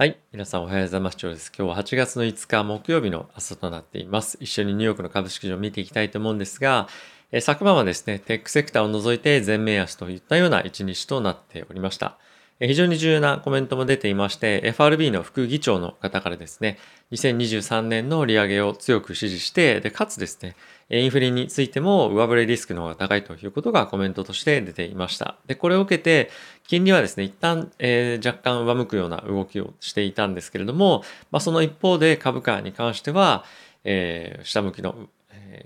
はい。皆さんおはようございます。です。今日は8月の5日木曜日の朝となっています。一緒にニューヨークの株式市場を見ていきたいと思うんですが、え昨晩はですね、テックセクターを除いて全面足といったような一日となっておりました。非常に重要なコメントも出ていまして、FRB の副議長の方からですね、2023年の利上げを強く支持して、で、かつですね、インフレについても上振れリスクの方が高いということがコメントとして出ていました。で、これを受けて、金利はですね、一旦、えー、若干上向くような動きをしていたんですけれども、まあ、その一方で株価に関しては、えー、下向きの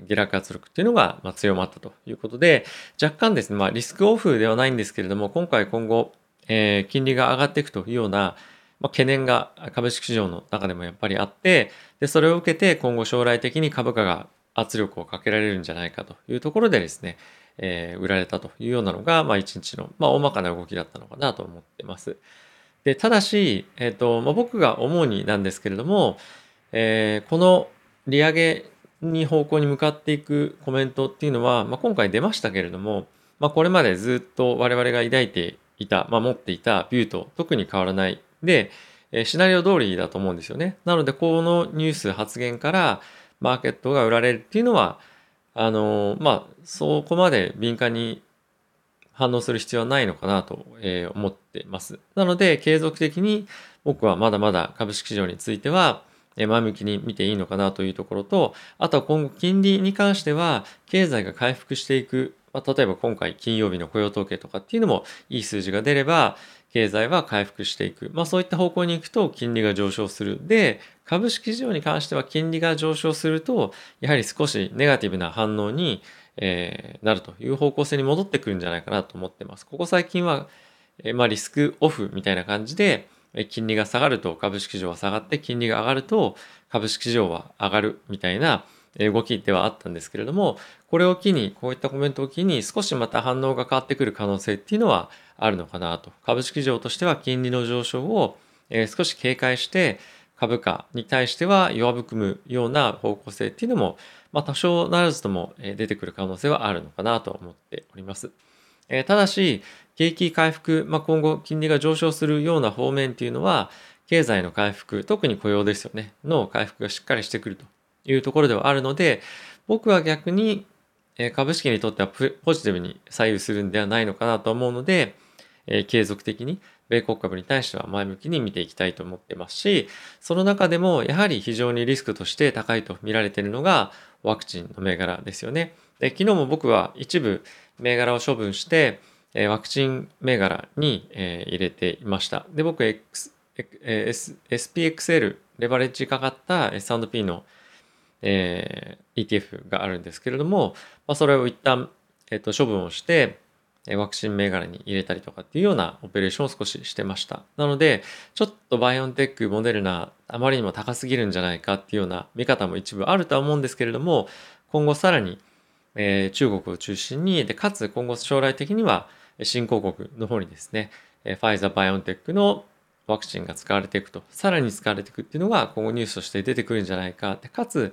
下落圧力っていうのが強まったということで、若干ですね、まあ、リスクオフではないんですけれども、今回今後、えー、金利が上がっていくというような、まあ、懸念が株式市場の中でもやっぱりあって、で、それを受けて今後将来的に株価が圧力をかけられるんじゃないかというところでですね、えー、売られたというようなのが、まあ、一日の、まあ、大まかな動きだったのかなと思ってます。で、ただし、えっ、ー、と、まあ、僕が思うになんですけれども、えー、この利上げに方向に向かっていくコメントっていうのは、まあ、今回出ましたけれども、まあ、これまでずっと我々が抱いていた、まあ、持っていたビューと特に変わらない。で、シナリオ通りだと思うんですよね。なので、このニュース発言からマーケットが売られるっていうのは、あのまあ、そこまで敏感に反応する必要はないのかなと、思ってます。なので、継続的に僕はまだまだ株式市場については、前向きに見ていいのかなというところと、あとは今後金利に関しては、経済が回復していくまあ、例えば今回金曜日の雇用統計とかっていうのもいい数字が出れば経済は回復していく。まあそういった方向に行くと金利が上昇する。で、株式市場に関しては金利が上昇すると、やはり少しネガティブな反応に、えー、なるという方向性に戻ってくるんじゃないかなと思ってます。ここ最近は、えー、まあリスクオフみたいな感じで、金利が下がると株式市場は下がって金利が上がると株式市場は上がるみたいな動きではあったんですけれども、これを機に、こういったコメントを機に少しまた反応が変わってくる可能性っていうのはあるのかなと。株式市場としては金利の上昇を少し警戒して、株価に対しては弱含むような方向性っていうのも、まあ多少ならずとも出てくる可能性はあるのかなと思っております。ただし、景気回復、まあ、今後金利が上昇するような方面っていうのは、経済の回復、特に雇用ですよね、の回復がしっかりしてくるというところではあるので、僕は逆に株式にとってはポジティブに左右するんではないのかなと思うので、継続的に米国株に対しては前向きに見ていきたいと思ってますし、その中でもやはり非常にリスクとして高いと見られているのがワクチンの銘柄ですよね。で昨日も僕は一部銘柄を処分して、ワクチン銘柄に入れていました。で、僕、X、SPXL、レバレッジかかった S&P のえー、ETF があるんですけれども、まあ、それを一旦、えっ、ー、と、処分をして、ワクチン銘柄に入れたりとかっていうようなオペレーションを少ししてました。なので、ちょっとバイオンテック、モデルナ、あまりにも高すぎるんじゃないかっていうような見方も一部あるとは思うんですけれども、今後さらに、えー、中国を中心に、で、かつ今後将来的には新興国の方にですね、えファイザー、バイオンテックのワクチンが使われていくと、さらに使われていくっていうのが今後ニュースとして出てくるんじゃないか。でかつ、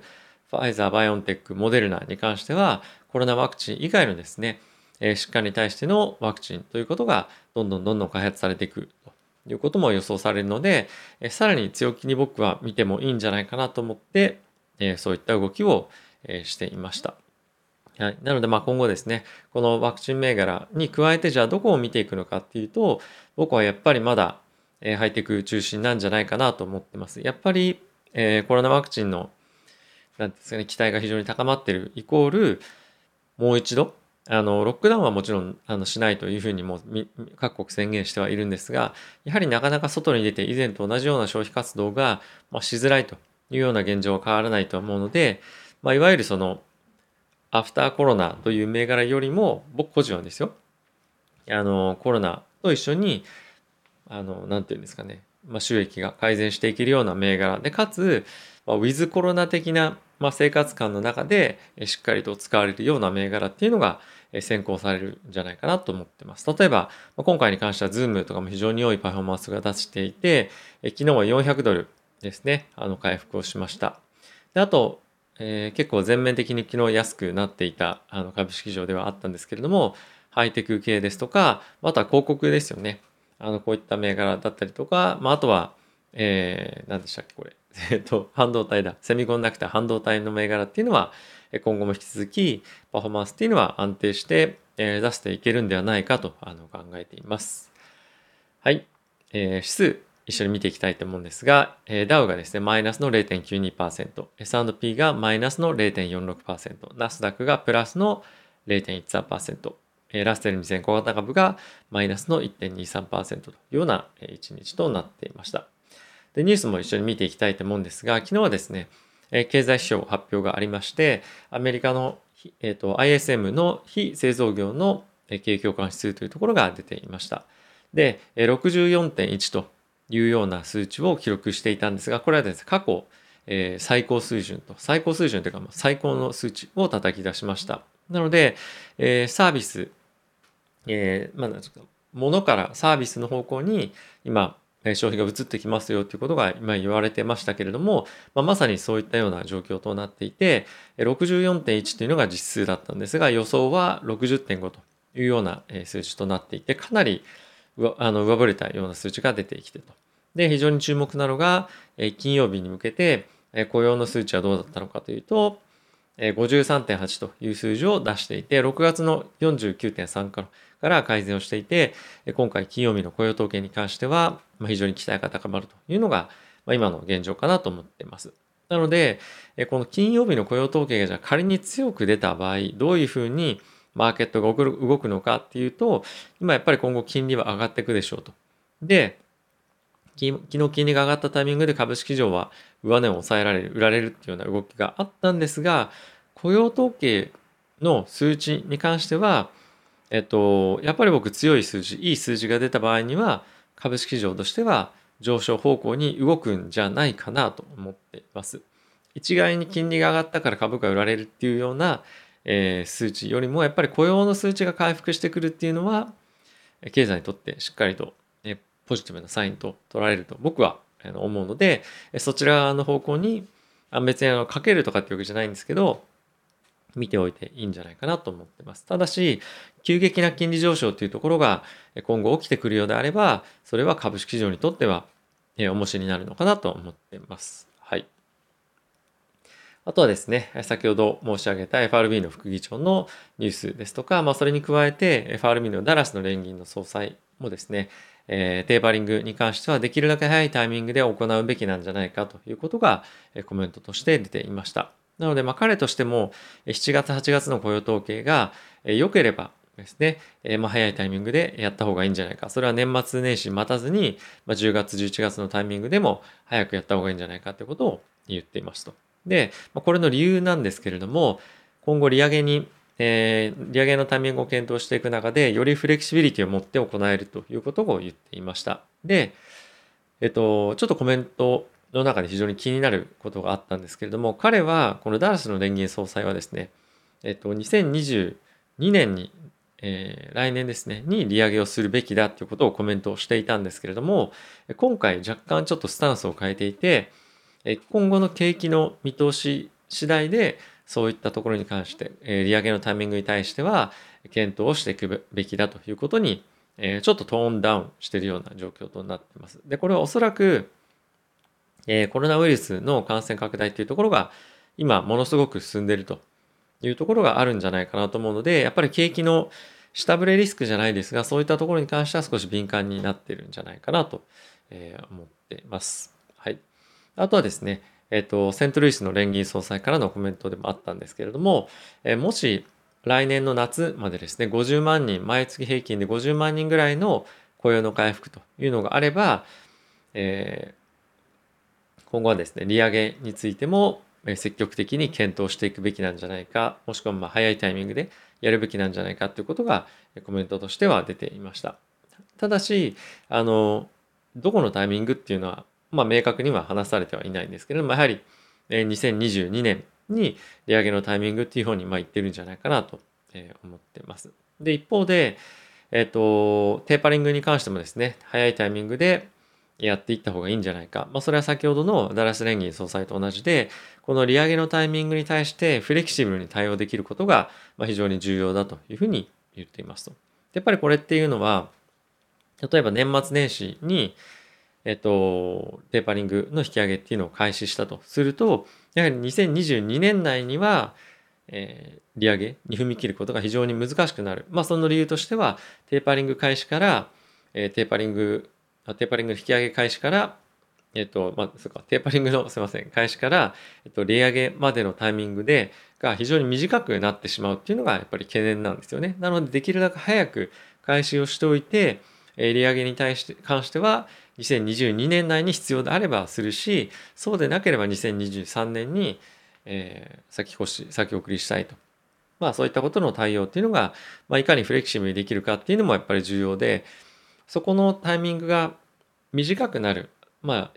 ファイザー、バイオンテック、モデルナに関しては、コロナワクチン以外のですね、え疾患に対してのワクチンということが、どんどんどんどん開発されていくということも予想されるので、えさらに強気に僕は見てもいいんじゃないかなと思って、えそういった動きを、えしていました。はい、なのでまあ今後ですね、このワクチン銘柄に加えてじゃあどこを見ていくのかっていうと、僕はやっぱりまだ、えハイテク中心なんじゃないかなと思ってます。やっぱり、えコロナワクチンのなんですかね、期待が非常に高まってるイコール、もう一度、あの、ロックダウンはもちろんあのしないというふうにも各国宣言してはいるんですが、やはりなかなか外に出て以前と同じような消費活動が、まあ、しづらいというような現状は変わらないと思うので、まあ、いわゆるその、アフターコロナという銘柄よりも、僕個人はですよ、あの、コロナと一緒に、あの、なんていうんですかね、まあ、収益が改善していけるような銘柄で、かつ、まあ、ウィズコロナ的な、まあ、生活感の中でしっかりと使われるような銘柄っていうのが先行されるんじゃないかなと思ってます。例えば、今回に関しては Zoom とかも非常に良いパフォーマンスが出していて、昨日は400ドルですね、あの回復をしました。であと、えー、結構全面的に昨日安くなっていたあの株式市場ではあったんですけれども、ハイテク系ですとか、あとは広告ですよね。あの、こういった銘柄だったりとか、まあ、あとは、えー、何でしたっけこれ。えっと、半導体だ。セミコンダクター半導体の銘柄っていうのは、今後も引き続きパフォーマンスっていうのは安定して、え、出していけるんではないかとあの考えています。はい。えー、指数一緒に見ていきたいと思うんですが、えー、ダウがですね、マイナスの0.92%、S&P がマイナスの0.46%、ナスダックがプラスの0.13%、えー、ラッセル2000小型株がマイナスの1.23%というような一日となっていました。で、ニュースも一緒に見ていきたいと思うんですが、昨日はですね、え経済指標発表がありまして、アメリカの、えーと、ISM の非製造業の景況感指数というところが出ていました。で、64.1というような数値を記録していたんですが、これはですね、過去、えー、最高水準と、最高水準というか、最高の数値を叩き出しました。なので、えー、サービス、えー、まあ、なんですか、ものからサービスの方向に今、消費が移ってきますよということが今言われてましたけれども、まあ、まさにそういったような状況となっていて64.1というのが実数だったんですが予想は60.5というような数値となっていてかなりあの上振れたような数値が出てきてと。で、非常に注目なのが、金曜日に向けて、雇用の数値はどうだったのかというと、53.8という数字を出していて、6月の49.3からから改善をしていて、今回金曜日の雇用統計に関しては、ま非常に期待が高まるというのが、ま今の現状かなと思っています。なので、この金曜日の雇用統計がじゃあ仮に強く出た場合、どういうふうにマーケットが動くのかっていうと、今やっぱり今後金利は上がっていくでしょうと。で、昨日金利が上がったタイミングで株式市場は上値を抑えられる、売られるっていうような動きがあったんですが、雇用統計の数値に関しては、えっと、やっぱり僕強い数字、いい数字が出た場合には、株式市場としては上昇方向に動くんじゃないかなと思っています。一概に金利が上がったから株価売られるっていうような、えー、数値よりも、やっぱり雇用の数値が回復してくるっていうのは、経済にとってしっかりとポジティブなサインと取られると僕は思うので、そちらの方向に、別にあのかけるとかってわけじゃないんですけど、見ておいていいんじゃないかなと思ってます。ただし、急激な金利上昇というところが今後起きてくるようであれば、それは株式市場にとってはえ重しになるのかなと思ってます。はい。あとはですね、先ほど申し上げた FRB の副議長のニュースですとか、まあそれに加えて FRB のダラスの連銀の総裁もですね、えー、テーパリングに関してはできるだけ早いタイミングで行うべきなんじゃないかということが、えコメントとして出ていました。なので、まあ、彼としても7月、8月の雇用統計が良ければですね、まあ早いタイミングでやった方がいいんじゃないか。それは年末年始待たずに、まあ、10月、11月のタイミングでも早くやった方がいいんじゃないかということを言っていますと。で、まあ、これの理由なんですけれども、今後利上げにえー、利上げのタイミングを検討していく中で、よりフレキシビリティを持って行えるということを言っていました。で、えっと、ちょっとコメントの中で非常に気になることがあったんですけれども、彼は、このダラスの連銀総裁はですね、えっと、2022年に、えー、来年ですね、に利上げをするべきだということをコメントをしていたんですけれども、今回若干ちょっとスタンスを変えていて、今後の景気の見通し次第で、そういったところに関して、え利上げのタイミングに対しては検討をしていくべきだということに、えちょっとトーンダウンしているような状況となっています。で、これはおそらく、えコロナウイルスの感染拡大というところが今ものすごく進んでいるというところがあるんじゃないかなと思うので、やっぱり景気の下振れリスクじゃないですが、そういったところに関しては少し敏感になってるんじゃないかなとえ思っています。はい。あとはですね、えっと、セントルイスの連銀総裁からのコメントでもあったんですけれども、えもし来年の夏までですね、50万人、毎月平均で50万人ぐらいの雇用の回復というのがあれば、えー、今後はですね、利上げについても積極的に検討していくべきなんじゃないか、もしくはま早いタイミングでやるべきなんじゃないかということがコメントとしては出ていました。ただし、あの、どこのタイミングっていうのはまあ、明確には話されてはいないんですけれども、やはり2022年に利上げのタイミングっていう方にま言ってるんじゃないかなと思ってます。で、一方で、えっ、と、テーパリングに関してもですね、早いタイミングでやっていった方がいいんじゃないか。まあ、それは先ほどのダラス連銀総裁と同じで、この利上げのタイミングに対してフレキシブルに対応できることが非常に重要だというふうに言っていますと。やっぱりこれっていうのは、例えば年末年始にえっと、テーパリングの引き上げっていうのを開始したとすると、やはり2022年内には、えー、利上げに踏み切ることが非常に難しくなる。まあ、その理由としては、テーパリング開始から、えー、テーパリング、テーパリングの引き上げ開始から、えっと、まあ、そうか、テーパリングの、すいません、開始から、えっと、利上げまでのタイミングで、が非常に短くなってしまうっていうのがやっぱり懸念なんですよね。なので、できるだけ早く開始をしておいて、え利上げに対して、関しては、2022年内に必要であればするし、そうでなければ2023年に、えー、先越し、先送りしたいと。まあそういったことの対応っていうのが、まあ、いかにフレキシブルにできるかっていうのもやっぱり重要で、そこのタイミングが短くなる。まあ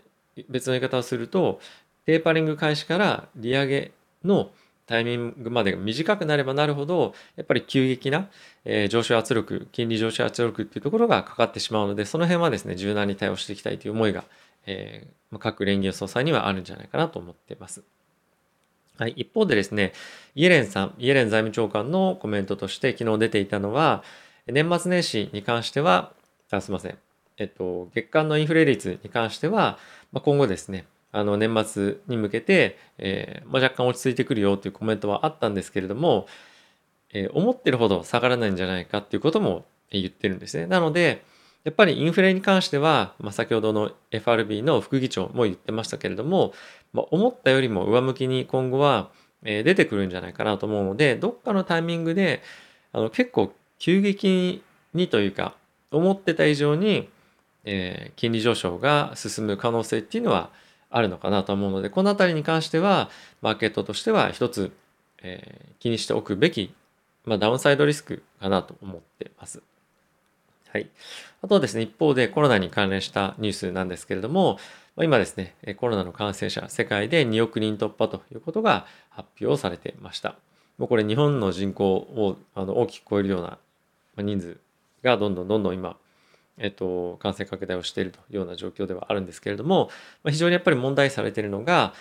別の言い方をすると、テーパリング開始から利上げのタイミングまでが短くなればなるほど、やっぱり急激な、え上昇圧力、金利上昇圧力っていうところがかかってしまうので、その辺はですね、柔軟に対応していきたいという思いが、えー、各連銀総裁にはあるんじゃないかなと思っています。はい。一方でですね、イエレンさん、イエレン財務長官のコメントとして昨日出ていたのは、年末年始に関しては、あすいません。えっと、月間のインフレ率に関しては、まあ、今後ですね、あの年末に向けて、えーまあ、若干落ち着いてくるよというコメントはあったんですけれども、えー、思ってるほど下がらないんじゃないかっていうことも言ってるんですね。なので、やっぱりインフレに関しては、まあ、先ほどの FRB の副議長も言ってましたけれども、まあ、思ったよりも上向きに今後は出てくるんじゃないかなと思うので、どっかのタイミングであの結構急激にというか、思ってた以上に、えー、金利上昇が進む可能性っていうのはあるのかなと思うので、この辺りに関しては、マーケットとしては一つ、えー、気にしておくべき、まあ、ダウンサイドリスクかなと思ってます。はい。あとはですね、一方でコロナに関連したニュースなんですけれども、今ですね、コロナの感染者、世界で2億人突破ということが発表されてました。もうこれ日本の人口をあの大きく超えるような人数がどんどんどんどん今、えっと、感染拡大をしているというような状況ではあるんですけれどもま、非常にやっぱり問題されているのが、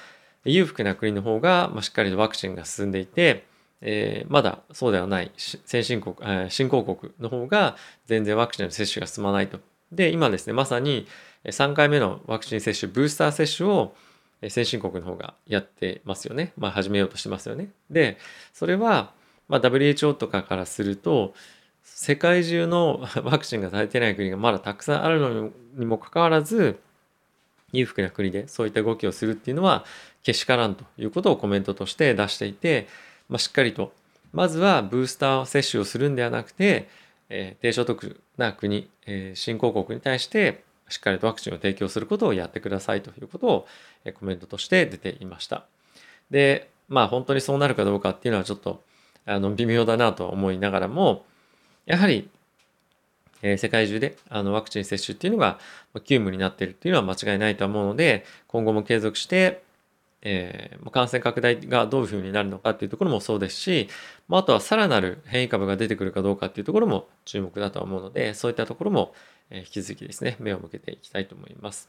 裕福な国の方がましっかりとワクチンが進んでいて、えー、まだそうではない先進国、えー、新興国の方が全然ワクチンの接種が進まないと。で、今ですね、まさに3回目のワクチン接種、ブースター接種を先進国の方がやってますよね。まあ、始めようとしてますよね。で、それは、まあ、WHO とかからすると、世界中の ワクチンが足りてない国がまだたくさんあるのにもかかわらず、裕福な国でそういった動きをするっていうのはけしからんということをコメントとして出していて、まあ、しっかりとまずはブースター接種をするんではなくて、えー、低所得な国、えー、新興国に対してしっかりとワクチンを提供することをやってくださいということを、えー、コメントとして出ていました。でまあ本当にそうなるかどうかっていうのはちょっとあの微妙だなと思いながらもやはり、え、世界中であのワクチン接種っていうのが急務になっているっていうのは間違いないと思うので今後も継続してえー、感染拡大がどういうふうになるのかっていうところもそうですし、まあ、あとはさらなる変異株が出てくるかどうかっていうところも注目だと思うので、そういったところも、引き続きですね、目を向けていきたいと思います。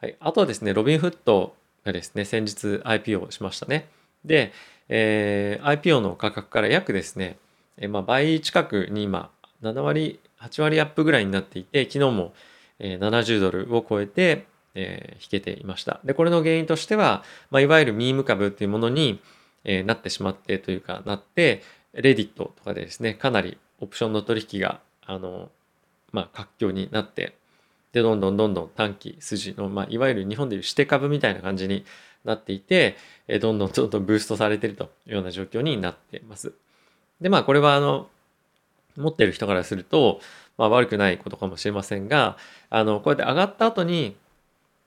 はい、あとはですね、ロビンフットがですね、先日 IPO しましたね。で、えー、IPO の価格から約ですね、え、まあ、倍近くに今、7割、8割アップぐらいになっていて、昨日も、え70ドルを超えて、えー、引けていました。で、これの原因としては、まあ、いわゆるミーム株っていうものに、えー、なってしまってというか、なって、レディットとかでですね、かなりオプションの取引が、あの、まあ、活況になって、で、どんどんどんどん短期筋の、まあ、いわゆる日本でいう指定株みたいな感じになっていて、えー、どんどんどんどんブーストされてるというような状況になっています。で、まあ、これは、あの、持ってる人からすると、まあ、悪くないことかもしれませんが、あの、こうやって上がった後に、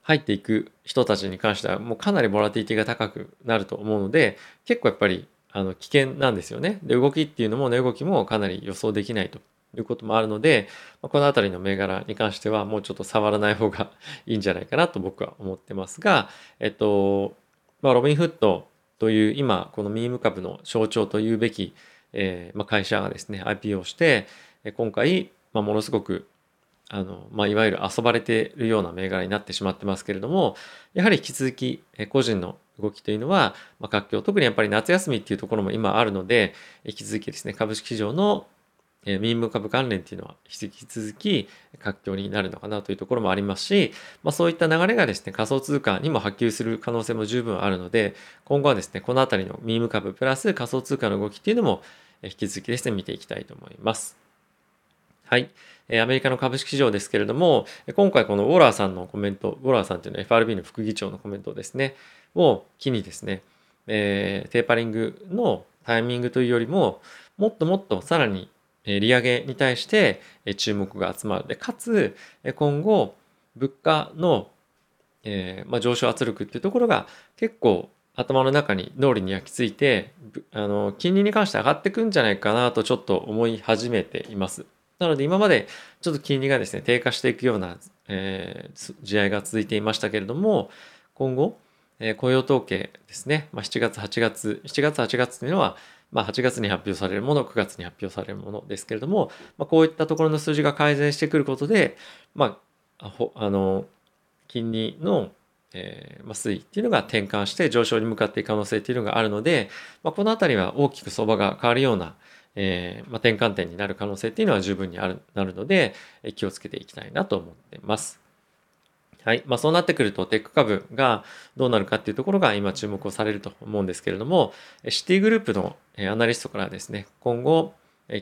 入っていく人たちに関してはもうかなりボラティティが高くなると思うので結構やっぱりあの危険なんですよね。で動きっていうのも値動きもかなり予想できないということもあるのでこの辺りの銘柄に関してはもうちょっと触らない方が いいんじゃないかなと僕は思ってますがえっとまあロビンフットという今このミーム株の象徴というべき、えーまあ、会社がですね IPO して今回、まあ、ものすごくあの、まあ、いわゆる遊ばれているような銘柄になってしまってますけれども、やはり引き続き、個人の動きというのは、まあ、活況、特にやっぱり夏休みっていうところも今あるので、引き続きですね、株式市場の、えー、民部株関連っていうのは引き続き活況になるのかなというところもありますし、まあ、そういった流れがですね仮想通貨にも波及する可能性も十分あるので今後はですねこの辺りのミーム株プラス仮想通貨の動きっていうのも引き続きですね見ていきたいと思います。はい。アメリカの株式市場ですけれども、今回このウォーラーさんのコメント、ウォーラーさんっていうのは FRB の副議長のコメントですね、を機にですね、えー、テーパリングのタイミングというよりも、もっともっとさらに利上げに対して注目が集まるでかつ今後物価の、えーまあ、上昇圧力っていうところが結構頭の中に脳裏に焼き付いてあの金利に関して上がってくんじゃないかなとちょっと思い始めています。なので今までちょっと金利がですね低下していくような、えー、試合が続いていましたけれども今後、え、雇用統計ですね、まあ、7月8月7月8月というのはまあ、8月に発表されるもの、9月に発表されるものですけれども、まあ、こういったところの数字が改善してくることで、まあ、あの、金利の、えーまあ、推移っていうのが転換して上昇に向かっていく可能性っていうのがあるので、まあ、この辺りは大きく相場が変わるような、えーまあ、転換点になる可能性っていうのは十分にあるなるので、気をつけていきたいなと思ってます。はい。まあそうなってくるとテック株がどうなるかっていうところが今注目をされると思うんですけれども、シティグループのアナリストからですね、今後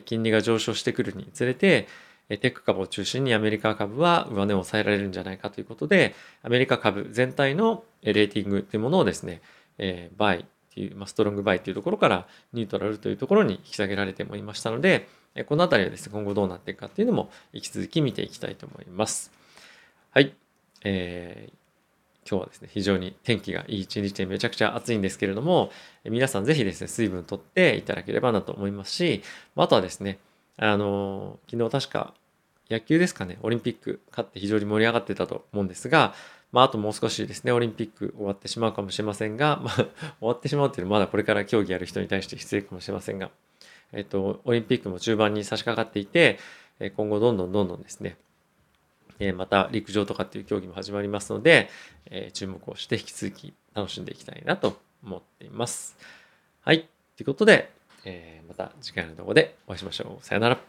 金利が上昇してくるにつれて、テック株を中心にアメリカ株は上値を抑えられるんじゃないかということで、アメリカ株全体のレーティングというものをですね、えー、バイっていう、まあ、ストロングバイというところからニュートラルというところに引き下げられてもいましたので、このあたりはですね、今後どうなっていくかっていうのも引き続き見ていきたいと思います。はい。えー、今日はですね、非常に天気がいい一日でめちゃくちゃ暑いんですけれども、皆さんぜひですね、水分とっていただければなと思いますし、あとはですね、あの、昨日確か野球ですかね、オリンピック勝って非常に盛り上がってたと思うんですが、まあ、あともう少しですね、オリンピック終わってしまうかもしれませんが、まあ、終わってしまうっていうのはまだこれから競技やる人に対して失礼かもしれませんが、えっと、オリンピックも中盤に差し掛かっていて、今後どんどんどんどんですね、えまた陸上とかっていう競技も始まりますので、え注目をして引き続き楽しんでいきたいなと思っています。はい。ということで、えまた次回の動画でお会いしましょう。さよなら。